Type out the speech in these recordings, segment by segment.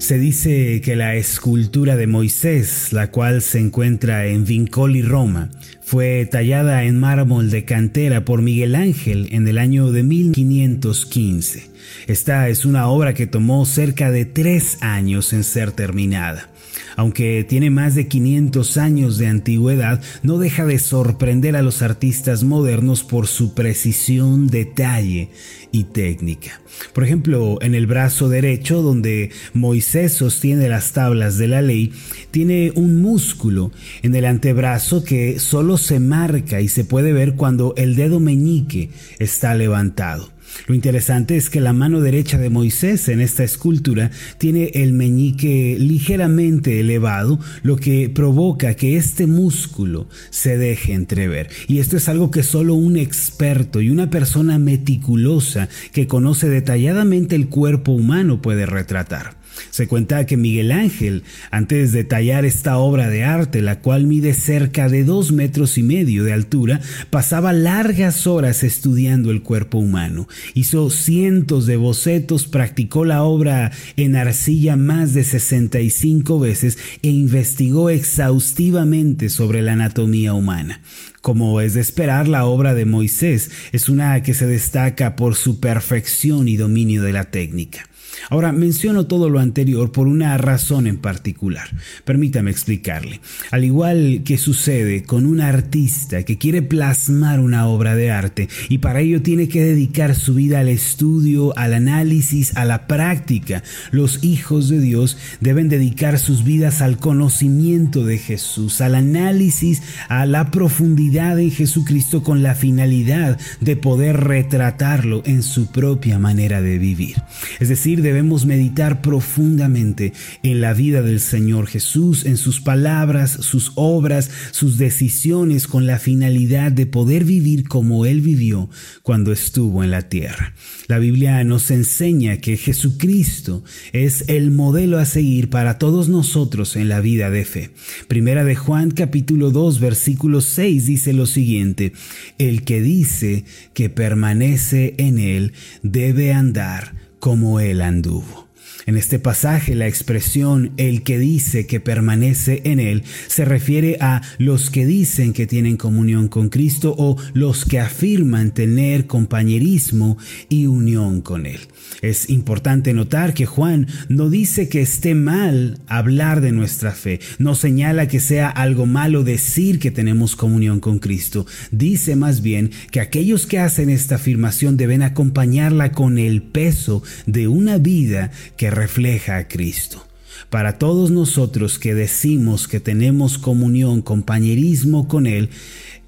Se dice que la escultura de Moisés, la cual se encuentra en Vincoli, Roma, fue tallada en mármol de cantera por Miguel Ángel en el año de 1515. Esta es una obra que tomó cerca de tres años en ser terminada. Aunque tiene más de 500 años de antigüedad, no deja de sorprender a los artistas modernos por su precisión, detalle y técnica. Por ejemplo, en el brazo derecho, donde Moisés sostiene las tablas de la ley, tiene un músculo en el antebrazo que solo se marca y se puede ver cuando el dedo meñique está levantado. Lo interesante es que la mano derecha de Moisés en esta escultura tiene el meñique ligeramente elevado, lo que provoca que este músculo se deje entrever. Y esto es algo que solo un experto y una persona meticulosa que conoce detalladamente el cuerpo humano puede retratar. Se cuenta que Miguel Ángel, antes de tallar esta obra de arte, la cual mide cerca de dos metros y medio de altura, pasaba largas horas estudiando el cuerpo humano. Hizo cientos de bocetos, practicó la obra en arcilla más de 65 veces e investigó exhaustivamente sobre la anatomía humana. Como es de esperar, la obra de Moisés es una que se destaca por su perfección y dominio de la técnica. Ahora, menciono todo lo anterior por una razón en particular. Permítame explicarle. Al igual que sucede con un artista que quiere plasmar una obra de arte y para ello tiene que dedicar su vida al estudio, al análisis, a la práctica, los hijos de Dios deben dedicar sus vidas al conocimiento de Jesús, al análisis, a la profundidad en Jesucristo con la finalidad de poder retratarlo en su propia manera de vivir. Es decir, debemos meditar profundamente en la vida del Señor Jesús, en sus palabras, sus obras, sus decisiones, con la finalidad de poder vivir como Él vivió cuando estuvo en la tierra. La Biblia nos enseña que Jesucristo es el modelo a seguir para todos nosotros en la vida de fe. Primera de Juan capítulo 2 versículo 6 dice lo siguiente, el que dice que permanece en Él debe andar como Él anduvo. En este pasaje la expresión el que dice que permanece en Él se refiere a los que dicen que tienen comunión con Cristo o los que afirman tener compañerismo y unión con Él. Es importante notar que Juan no dice que esté mal hablar de nuestra fe, no señala que sea algo malo decir que tenemos comunión con Cristo, dice más bien que aquellos que hacen esta afirmación deben acompañarla con el peso de una vida que refleja a Cristo. Para todos nosotros que decimos que tenemos comunión, compañerismo con Él,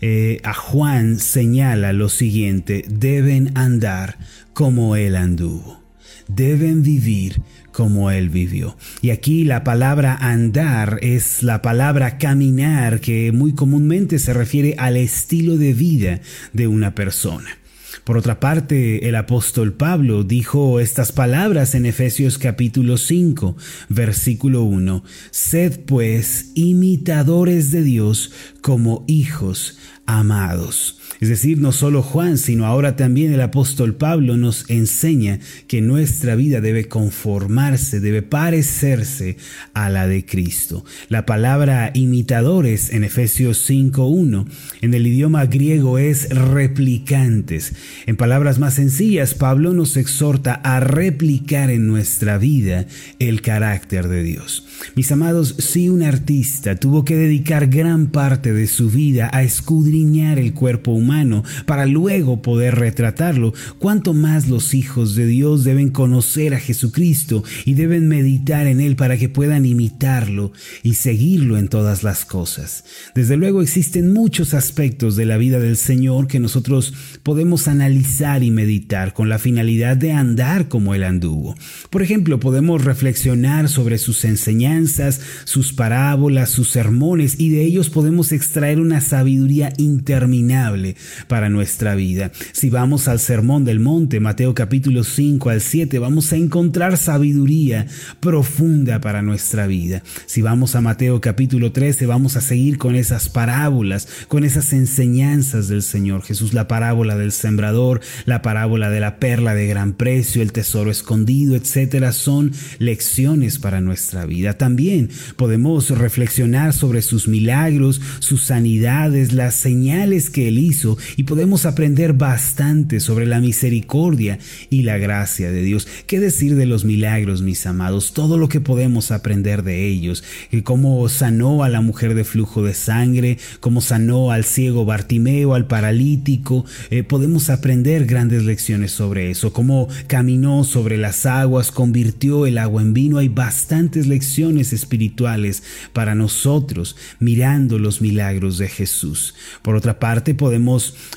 eh, a Juan señala lo siguiente, deben andar como Él anduvo deben vivir como Él vivió. Y aquí la palabra andar es la palabra caminar que muy comúnmente se refiere al estilo de vida de una persona. Por otra parte, el apóstol Pablo dijo estas palabras en Efesios capítulo 5, versículo 1. Sed pues imitadores de Dios como hijos amados. Es decir, no solo Juan, sino ahora también el apóstol Pablo nos enseña que nuestra vida debe conformarse, debe parecerse a la de Cristo. La palabra imitadores en Efesios 5.1 en el idioma griego es replicantes. En palabras más sencillas, Pablo nos exhorta a replicar en nuestra vida el carácter de Dios. Mis amados, si un artista tuvo que dedicar gran parte de su vida a escudriñar el cuerpo humano, para luego poder retratarlo, cuanto más los hijos de Dios deben conocer a Jesucristo y deben meditar en Él para que puedan imitarlo y seguirlo en todas las cosas. Desde luego existen muchos aspectos de la vida del Señor que nosotros podemos analizar y meditar con la finalidad de andar como Él anduvo. Por ejemplo, podemos reflexionar sobre sus enseñanzas, sus parábolas, sus sermones y de ellos podemos extraer una sabiduría interminable para nuestra vida. Si vamos al Sermón del Monte, Mateo capítulo 5 al 7, vamos a encontrar sabiduría profunda para nuestra vida. Si vamos a Mateo capítulo 13, vamos a seguir con esas parábolas, con esas enseñanzas del Señor Jesús, la parábola del sembrador, la parábola de la perla de gran precio, el tesoro escondido, etcétera, son lecciones para nuestra vida. También podemos reflexionar sobre sus milagros, sus sanidades, las señales que él hizo y podemos aprender bastante sobre la misericordia y la gracia de Dios. ¿Qué decir de los milagros, mis amados? Todo lo que podemos aprender de ellos, cómo sanó a la mujer de flujo de sangre, cómo sanó al ciego Bartimeo, al paralítico, eh, podemos aprender grandes lecciones sobre eso, cómo caminó sobre las aguas, convirtió el agua en vino. Hay bastantes lecciones espirituales para nosotros mirando los milagros de Jesús. Por otra parte, podemos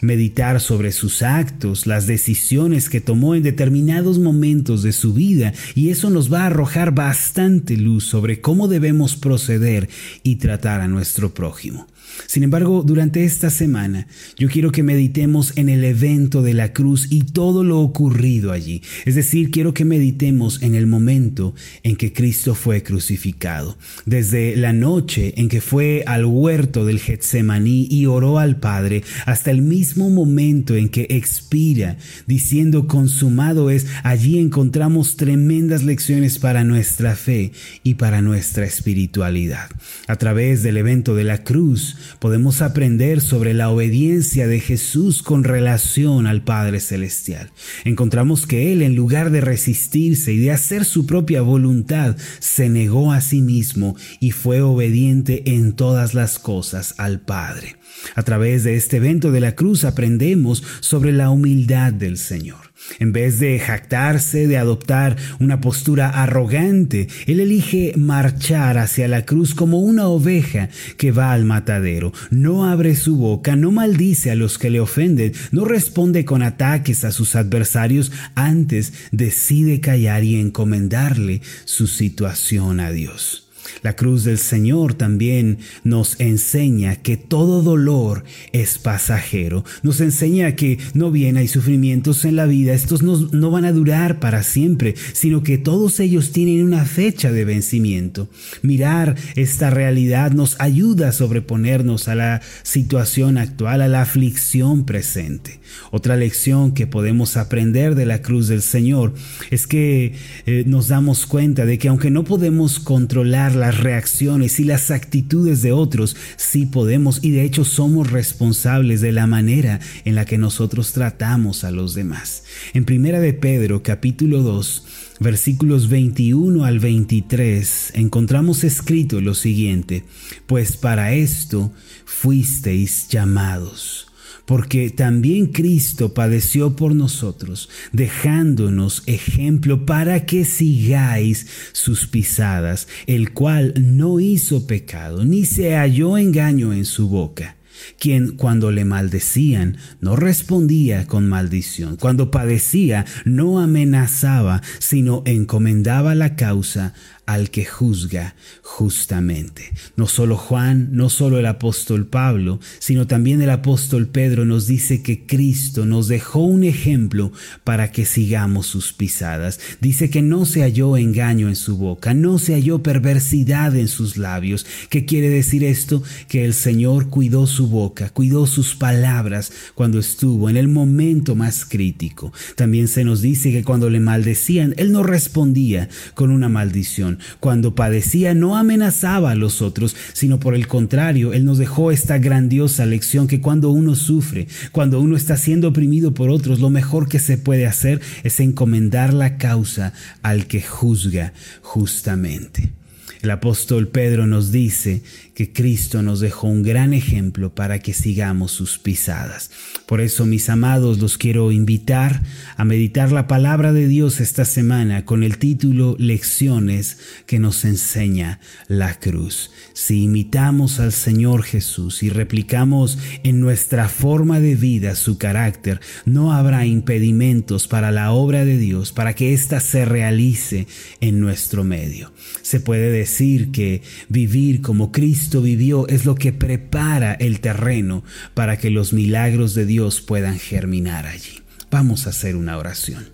meditar sobre sus actos, las decisiones que tomó en determinados momentos de su vida y eso nos va a arrojar bastante luz sobre cómo debemos proceder y tratar a nuestro prójimo. Sin embargo, durante esta semana yo quiero que meditemos en el evento de la cruz y todo lo ocurrido allí. Es decir, quiero que meditemos en el momento en que Cristo fue crucificado. Desde la noche en que fue al huerto del Getsemaní y oró al Padre hasta el mismo momento en que expira diciendo consumado es, allí encontramos tremendas lecciones para nuestra fe y para nuestra espiritualidad. A través del evento de la cruz, podemos aprender sobre la obediencia de Jesús con relación al Padre Celestial. Encontramos que Él, en lugar de resistirse y de hacer su propia voluntad, se negó a sí mismo y fue obediente en todas las cosas al Padre. A través de este evento de la cruz aprendemos sobre la humildad del Señor. En vez de jactarse, de adoptar una postura arrogante, Él elige marchar hacia la cruz como una oveja que va al matadero. No abre su boca, no maldice a los que le ofenden, no responde con ataques a sus adversarios, antes decide callar y encomendarle su situación a Dios. La cruz del Señor también nos enseña que todo dolor es pasajero. Nos enseña que no bien hay sufrimientos en la vida, estos no, no, van a durar para siempre, sino que todos ellos tienen una fecha de vencimiento. Mirar esta realidad nos ayuda a sobreponernos a la situación actual, a la aflicción presente. Otra lección que podemos aprender de la cruz del Señor es que eh, nos damos cuenta de que aunque no podemos controlar las reacciones y las actitudes de otros, sí podemos y de hecho somos responsables de la manera en la que nosotros tratamos a los demás. En Primera de Pedro capítulo 2 versículos 21 al 23 encontramos escrito lo siguiente, pues para esto fuisteis llamados porque también Cristo padeció por nosotros, dejándonos ejemplo para que sigáis sus pisadas, el cual no hizo pecado, ni se halló engaño en su boca quien cuando le maldecían no respondía con maldición, cuando padecía no amenazaba, sino encomendaba la causa al que juzga justamente. No solo Juan, no solo el apóstol Pablo, sino también el apóstol Pedro nos dice que Cristo nos dejó un ejemplo para que sigamos sus pisadas. Dice que no se halló engaño en su boca, no se halló perversidad en sus labios. ¿Qué quiere decir esto? Que el Señor cuidó su boca, cuidó sus palabras cuando estuvo en el momento más crítico. También se nos dice que cuando le maldecían, Él no respondía con una maldición cuando padecía no amenazaba a los otros, sino por el contrario, Él nos dejó esta grandiosa lección que cuando uno sufre, cuando uno está siendo oprimido por otros, lo mejor que se puede hacer es encomendar la causa al que juzga justamente. El apóstol Pedro nos dice que Cristo nos dejó un gran ejemplo para que sigamos sus pisadas. Por eso, mis amados, los quiero invitar a meditar la palabra de Dios esta semana con el título Lecciones que nos enseña la cruz. Si imitamos al Señor Jesús y replicamos en nuestra forma de vida su carácter, no habrá impedimentos para la obra de Dios, para que ésta se realice en nuestro medio. Se puede decir decir que vivir como Cristo vivió es lo que prepara el terreno para que los milagros de Dios puedan germinar allí. Vamos a hacer una oración.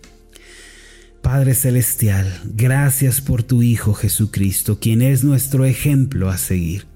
Padre Celestial, gracias por tu Hijo Jesucristo, quien es nuestro ejemplo a seguir.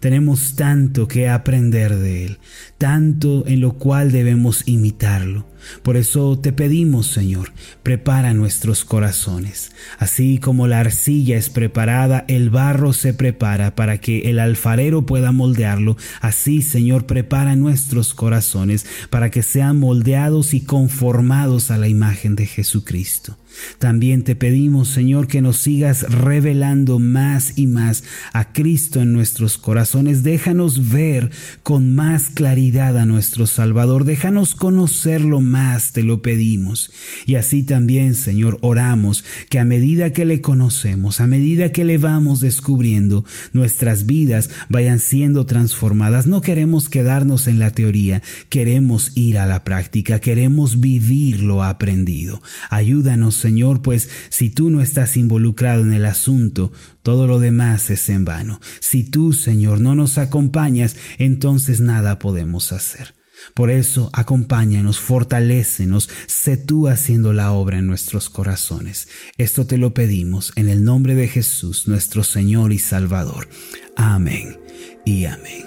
Tenemos tanto que aprender de Él, tanto en lo cual debemos imitarlo. Por eso te pedimos, Señor, prepara nuestros corazones. Así como la arcilla es preparada, el barro se prepara para que el alfarero pueda moldearlo. Así, Señor, prepara nuestros corazones para que sean moldeados y conformados a la imagen de Jesucristo. También te pedimos, Señor, que nos sigas revelando más y más a Cristo en nuestros corazones. Déjanos ver con más claridad a nuestro Salvador. Déjanos conocerlo más, te lo pedimos. Y así también, Señor, oramos que a medida que le conocemos, a medida que le vamos descubriendo, nuestras vidas vayan siendo transformadas. No queremos quedarnos en la teoría, queremos ir a la práctica, queremos vivir lo aprendido. Ayúdanos, Señor, pues si tú no estás involucrado en el asunto, todo lo demás es en vano. Si tú, Señor, no nos acompañas, entonces nada podemos hacer. Por eso, acompáñanos, fortalécenos, sé tú haciendo la obra en nuestros corazones. Esto te lo pedimos en el nombre de Jesús, nuestro Señor y Salvador. Amén y amén.